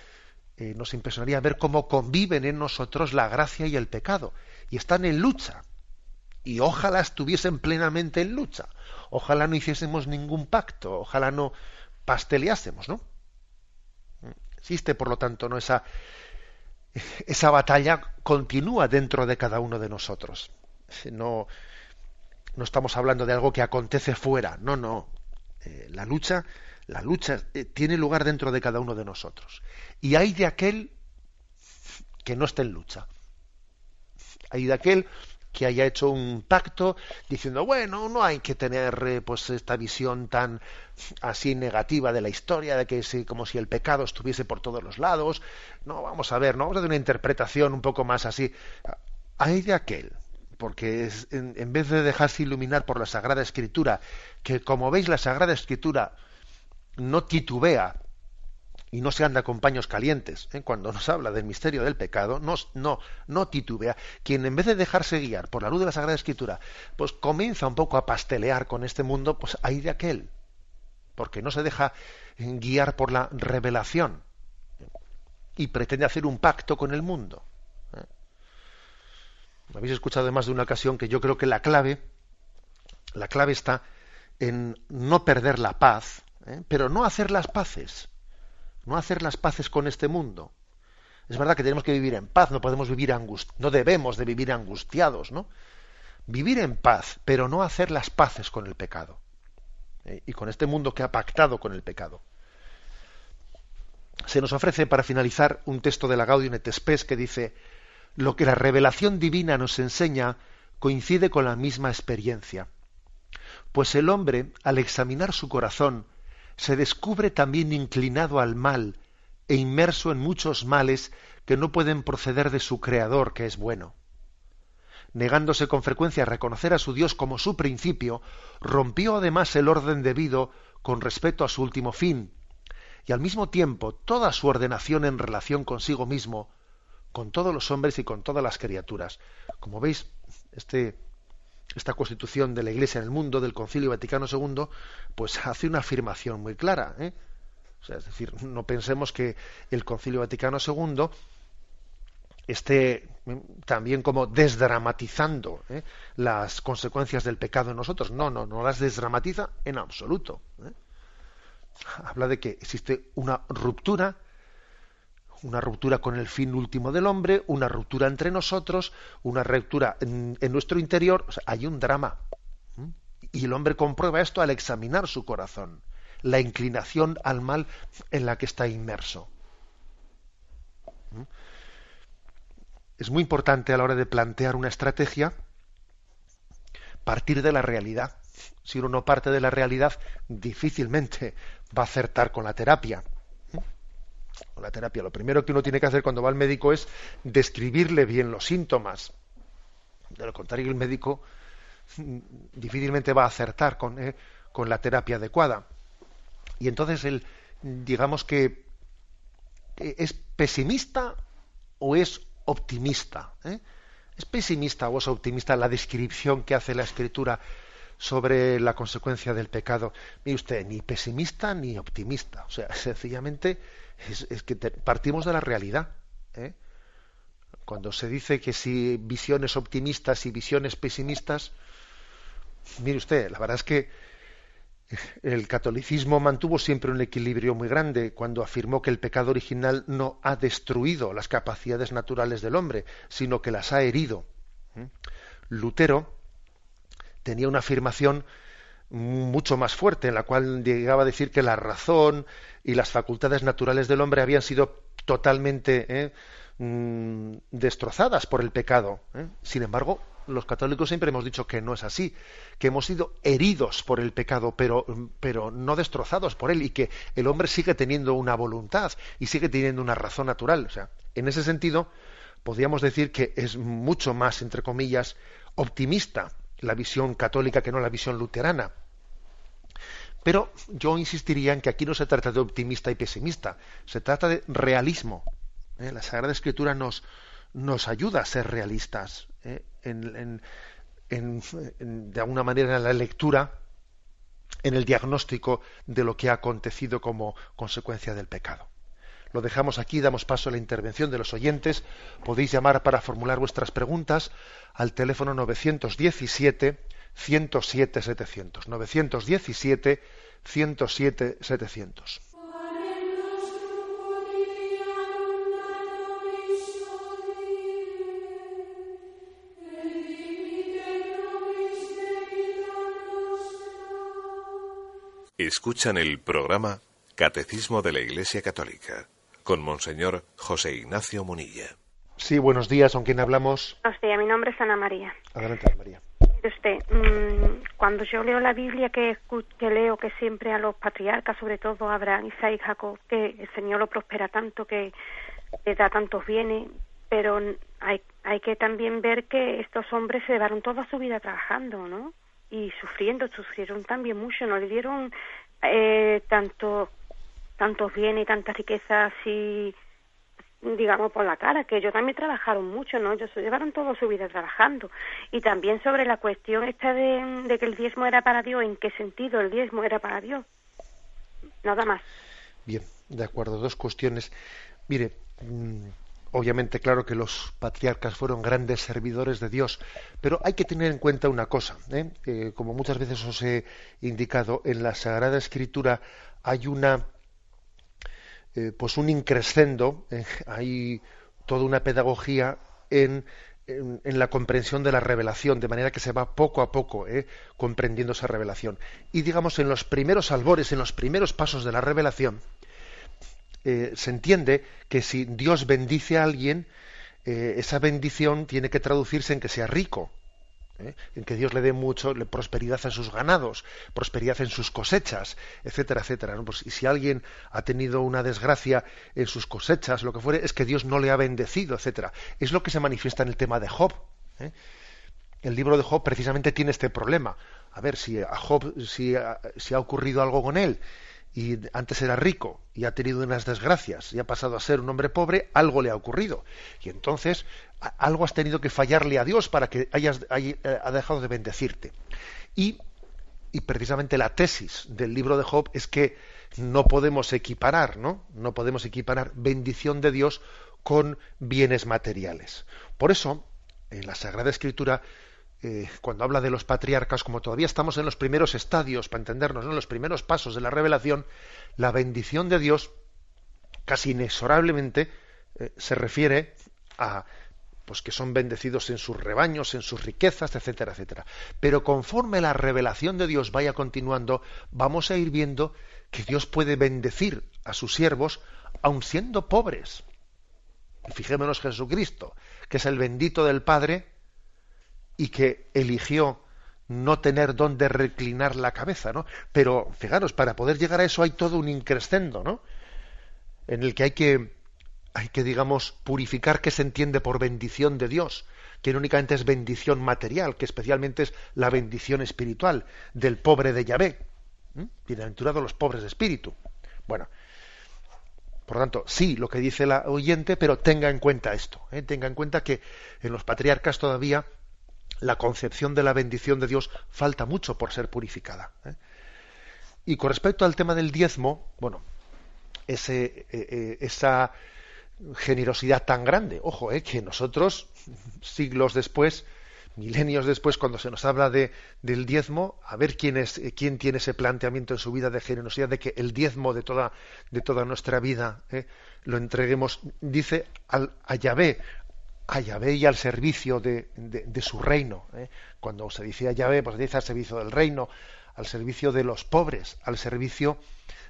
eh, nos impresionaría ver cómo conviven en nosotros la gracia y el pecado. Y están en lucha. Y ojalá estuviesen plenamente en lucha. Ojalá no hiciésemos ningún pacto. Ojalá no pasteleásemos, ¿no? Existe, por lo tanto, ¿no? esa, esa batalla continúa dentro de cada uno de nosotros. No, no estamos hablando de algo que acontece fuera, no, no. Eh, la lucha, la lucha eh, tiene lugar dentro de cada uno de nosotros. Y hay de aquel que no esté en lucha. Hay de aquel que haya hecho un pacto diciendo bueno no hay que tener eh, pues esta visión tan así negativa de la historia de que si, como si el pecado estuviese por todos los lados no vamos a ver no vamos a hacer una interpretación un poco más así. Hay de aquel porque en, en vez de dejarse iluminar por la Sagrada Escritura que como veis la Sagrada Escritura no titubea y no se anda con paños calientes. ¿eh? Cuando nos habla del misterio del pecado, no, no, no titubea. Quien en vez de dejarse guiar por la luz de la Sagrada Escritura, pues comienza un poco a pastelear con este mundo, pues hay de aquel. Porque no se deja guiar por la revelación y pretende hacer un pacto con el mundo. ¿eh? Habéis escuchado en más de una ocasión que yo creo que la clave, la clave está en no perder la paz, ¿eh? pero no hacer las paces no hacer las paces con este mundo. Es verdad que tenemos que vivir en paz, no podemos vivir no debemos de vivir angustiados, ¿no? Vivir en paz, pero no hacer las paces con el pecado. ¿eh? Y con este mundo que ha pactado con el pecado. Se nos ofrece para finalizar un texto de la Gaudium et Spes que dice: Lo que la revelación divina nos enseña coincide con la misma experiencia. Pues el hombre, al examinar su corazón, se descubre también inclinado al mal e inmerso en muchos males que no pueden proceder de su Creador, que es bueno. Negándose con frecuencia a reconocer a su Dios como su principio, rompió además el orden debido con respecto a su último fin, y al mismo tiempo toda su ordenación en relación consigo mismo, con todos los hombres y con todas las criaturas. Como veis, este esta constitución de la Iglesia en el mundo, del Concilio Vaticano II, pues hace una afirmación muy clara. ¿eh? es decir, no pensemos que el Concilio Vaticano II esté también como desdramatizando ¿eh? las consecuencias del pecado en nosotros. No, no, no las desdramatiza en absoluto. ¿eh? Habla de que existe una ruptura una ruptura con el fin último del hombre, una ruptura entre nosotros, una ruptura en, nuestro interior. hay un drama. Y el hombre comprueba esto al examinar su corazón, la inclinación al mal en la que está inmerso. ¿Mm? Es muy importante a la hora de plantear una estrategia partir de la realidad. Si uno no parte de la realidad, difícilmente va a acertar con la terapia. La terapia, lo primero que uno tiene que hacer cuando va al médico es describirle bien los síntomas. De lo contrario, el médico difícilmente va a acertar con, eh, con la terapia adecuada. Y entonces él, digamos que es pesimista o es optimista. ¿eh? ¿Es pesimista o es optimista la descripción que hace la escritura sobre la consecuencia del pecado? Mire usted, ni pesimista ni optimista. O sea, sencillamente es, que partimos de la realidad. ¿eh? Cuando se dice que si visiones optimistas y visiones pesimistas, mire usted, la verdad es que el catolicismo mantuvo siempre un equilibrio muy grande cuando afirmó que el pecado original no ha destruido las capacidades naturales del hombre, sino que las ha herido. ¿Mm? Lutero tenía una afirmación mucho más fuerte, en la cual llegaba a decir que la razón y las facultades naturales del hombre habían sido totalmente ¿eh? mm, destrozadas por el pecado. ¿eh? Sin embargo, los católicos siempre hemos dicho que no es así, que hemos sido heridos por el pecado, pero, pero no destrozados por él, y que el hombre sigue teniendo una voluntad y sigue teniendo una razón natural. O sea, en ese sentido, podríamos decir que es mucho más, entre comillas, optimista la visión católica que no la visión luterana. Pero yo insistiría en que aquí no se trata de optimista y pesimista, se trata de realismo. ¿eh? La Sagrada Escritura nos, nos ayuda a ser realistas ¿eh? de alguna manera en la lectura, en el diagnóstico de lo que ha acontecido como consecuencia del pecado. Lo dejamos aquí, damos paso a la intervención de los oyentes. Podéis llamar para formular vuestras preguntas al teléfono 917 107 700. 917 107 700. Escuchan el programa Catecismo de la Iglesia Católica con Monseñor José Ignacio Munilla. Sí, buenos días, ¿con quién hablamos? Hostia, mi nombre es Ana María. Adelante, Ana María. Usted, mm, cuando yo leo la Biblia, que, que leo que siempre a los patriarcas, sobre todo a Abraham, Isaac y Jacob, que el Señor lo prospera tanto, que le da tantos bienes, pero hay, hay que también ver que estos hombres se llevaron toda su vida trabajando, ¿no? y sufriendo, sufrieron también mucho, no le dieron eh, tanto, tantos bienes y tantas riquezas así, digamos, por la cara, que ellos también trabajaron mucho, ¿no? Ellos llevaron toda su vida trabajando. Y también sobre la cuestión esta de, que el diezmo era para Dios, ¿en qué sentido el diezmo era para Dios? Nada más. Bien, de acuerdo, dos cuestiones. Mire, mm, Obviamente, claro que los patriarcas fueron grandes servidores de Dios, pero hay que tener en cuenta una cosa, ¿eh? como muchas veces os he indicado, en la Sagrada Escritura hay una, eh, pues un increscendo, ¿eh? hay toda una pedagogía en, en, la comprensión de la revelación, de manera que se va poco a poco comprendiendo esa revelación. Y digamos, en los primeros albores, en los primeros pasos de la revelación, eh, se entiende que si Dios bendice a alguien, eh, esa bendición tiene que traducirse en que sea rico, ¿eh? en que Dios le dé mucho, prosperidad en sus ganados, prosperidad en sus cosechas, etcétera, etcétera. Pues, y si alguien ha tenido una desgracia en sus cosechas, lo que fuere, es que Dios no le ha bendecido, etcétera. Es lo que se manifiesta en el tema de Job. El libro de Job precisamente tiene este problema. A ver, si a Job, si si ha ocurrido algo con él y antes era rico y ha tenido unas desgracias y ha pasado a ser un hombre pobre, algo le ha ocurrido. Y entonces algo has tenido que fallarle a Dios para que hayas, haya, eh, ha dejado de bendecirte. Y, y precisamente la tesis del libro de Job es que no podemos equiparar, ¿no? No podemos equiparar bendición de Dios con bienes materiales. Por eso, en la Sagrada Escritura eh, cuando habla de los patriarcas, como todavía estamos en los primeros estadios, para entendernos, en los primeros pasos de la revelación, la bendición de Dios casi inexorablemente eh, se refiere a pues que son bendecidos en sus rebaños, en sus riquezas, etcétera, etcétera. Pero conforme la revelación de Dios vaya continuando, vamos a ir viendo que Dios puede bendecir a sus siervos aun siendo pobres. Y fijémonos Jesucristo, que es el bendito del Padre y que eligió no tener dónde reclinar la cabeza, ¿no? Pero fijaros, para poder llegar a eso hay todo un increscendo, ¿no? En el que hay que hay que digamos purificar qué se entiende por bendición de Dios, que no únicamente es bendición material, que especialmente es la bendición espiritual del pobre de Yahvé. Bienaventurados los pobres de espíritu. Bueno, por tanto, sí, lo que dice la oyente, pero tenga en cuenta esto. ¿eh? Tenga en cuenta que en los patriarcas todavía la concepción de la bendición de Dios falta mucho por ser purificada. ¿eh? Y con respecto al tema del diezmo, bueno, ese, eh, eh, esa generosidad tan grande, ojo, que nosotros, siglos después, milenios después, cuando se nos habla de, del diezmo, a ver quién, es, quién tiene ese planteamiento en su vida de generosidad, de que el diezmo de toda, de toda nuestra vida lo entreguemos, dice al, a Yahvé, a Yahvé y al servicio de, su reino. ¿eh? Cuando se dice a Yahvé, pues se dice al servicio del reino, al servicio de los pobres, al servicio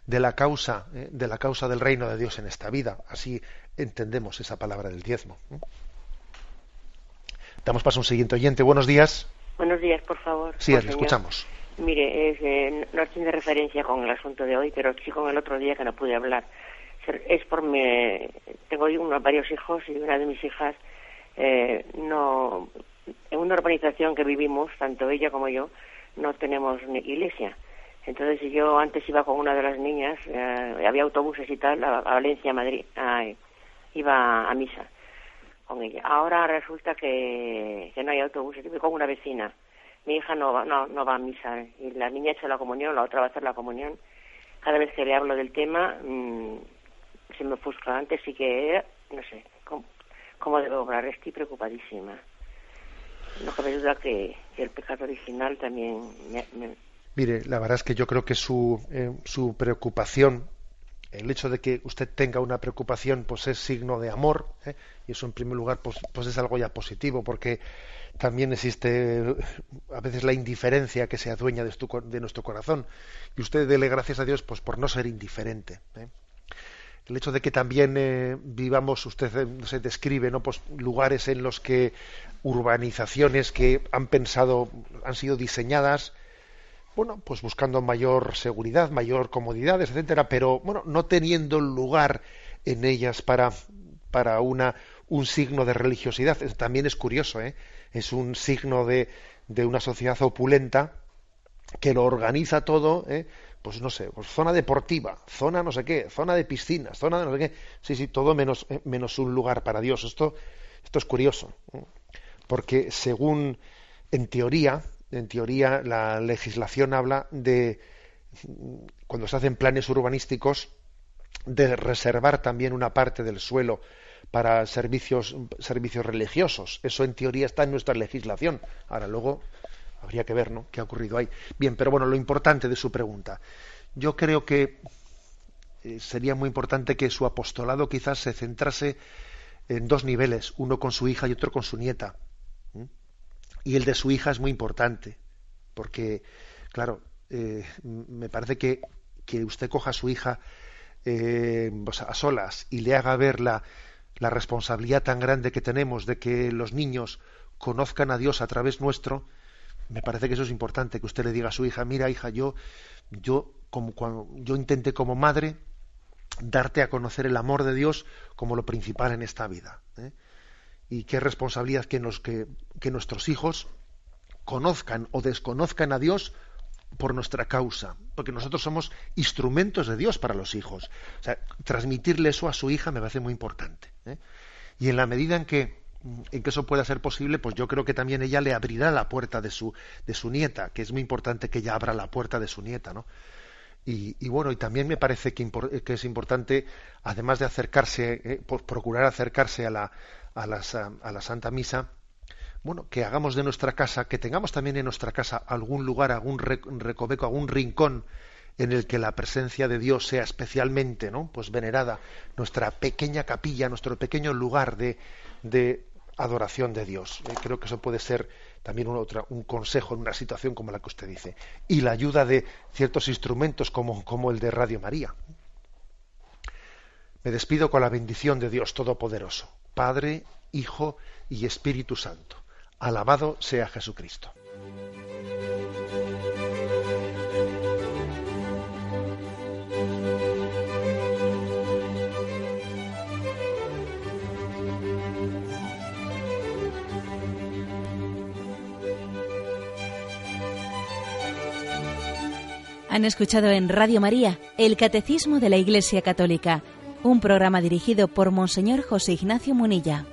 de la causa, ¿eh? de la causa del reino de Dios en esta vida. Así entendemos esa palabra del diezmo. ¿eh? Damos paso a un siguiente oyente. Buenos días. Buenos días, por favor. Sí, le escuchamos. Mire, es, no tiene referencia con el asunto de hoy, pero sí con el otro día que no pude hablar. Es por mi, tengo uno, varios hijos y una de mis hijas eh, no, en una urbanización que vivimos, tanto ella como yo, no tenemos ni iglesia. Entonces yo antes iba con una de las niñas, eh, había autobuses y tal, a, Valencia, Madrid, iba a misa con ella. Ahora resulta que, no hay autobuses, voy con una vecina. Mi hija no va, no, va a misa y la niña ha hecho la comunión, la otra va a hacer la comunión. Cada vez que le hablo del tema mm, se me ofusca. Antes sí que, no sé, cómo debo obrar. Estoy preocupadísima. No cabe duda que, el pecado original también me, Mire, la verdad es que yo creo que su, eh, su preocupación, el hecho de que usted tenga una preocupación, pues es signo de amor, ¿eh? y eso en primer lugar, pues, pues es algo ya positivo, porque también existe a veces la indiferencia que se adueña de, de nuestro corazón, y usted dele gracias a Dios pues por no ser indiferente. ¿eh? El hecho de que también eh, vivamos, usted eh, se describe, ¿no? Pues lugares en los que urbanizaciones que han pensado, han sido diseñadas, bueno, pues buscando mayor seguridad, mayor comodidad, etcétera, pero bueno, no teniendo lugar en ellas para, para una, un signo de religiosidad. También es curioso, ¿eh? Es un signo de, de una sociedad opulenta que lo organiza todo, ¿eh? Pues no sé, pues zona deportiva, zona no sé qué, zona de piscinas, zona de no sé qué. Sí, sí, todo menos, eh, menos un lugar para Dios. Esto, esto es curioso, porque según, en teoría, en teoría la legislación habla de, cuando se hacen planes urbanísticos, de reservar también una parte del suelo para servicios, servicios religiosos. Eso en teoría está en nuestra legislación. Ahora luego Habría que ver, ¿no? ¿Qué ha ocurrido ahí? Bien, pero bueno, lo importante de su pregunta. Yo creo que eh, sería muy importante que su apostolado quizás se centrase en dos niveles, uno con su hija y otro con su nieta. Y el de su hija es muy importante, porque, claro, eh, me parece que, que, usted coja a su hija eh, a solas y le haga ver la, la responsabilidad tan grande que tenemos de que los niños conozcan a Dios a través nuestro, me parece que eso es importante, que usted le diga a su hija, mira hija, yo, yo, como cuando, yo intenté como madre darte a conocer el amor de Dios como lo principal en esta vida. ¿eh? Y qué responsabilidad que, nos, que, que nuestros hijos conozcan o desconozcan a Dios por nuestra causa, porque nosotros somos instrumentos de Dios para los hijos. O sea, transmitirle eso a su hija me parece muy importante. ¿eh? Y en la medida en que en que eso pueda ser posible, pues yo creo que también ella le abrirá la puerta de su, de su nieta, que es muy importante que ella abra la puerta de su nieta, ¿no? Y, bueno, y también me parece que, que, es importante, además de acercarse, eh, procurar acercarse a la, a, a la Santa Misa, bueno, que hagamos de nuestra casa, que tengamos también en nuestra casa algún lugar, algún recoveco, algún rincón en el que la presencia de Dios sea especialmente, ¿no? Pues venerada, nuestra pequeña capilla, nuestro pequeño lugar de, de adoración de Dios. Eh, creo que eso puede ser también un, consejo en una situación como la que usted dice. Y la ayuda de ciertos instrumentos como el de Radio María. Me despido con la bendición de Dios Todopoderoso, Padre, Hijo y Espíritu Santo. Alabado sea Jesucristo. Han escuchado en Radio María el Catecismo de la Iglesia Católica, un programa dirigido por Monseñor José Ignacio Munilla.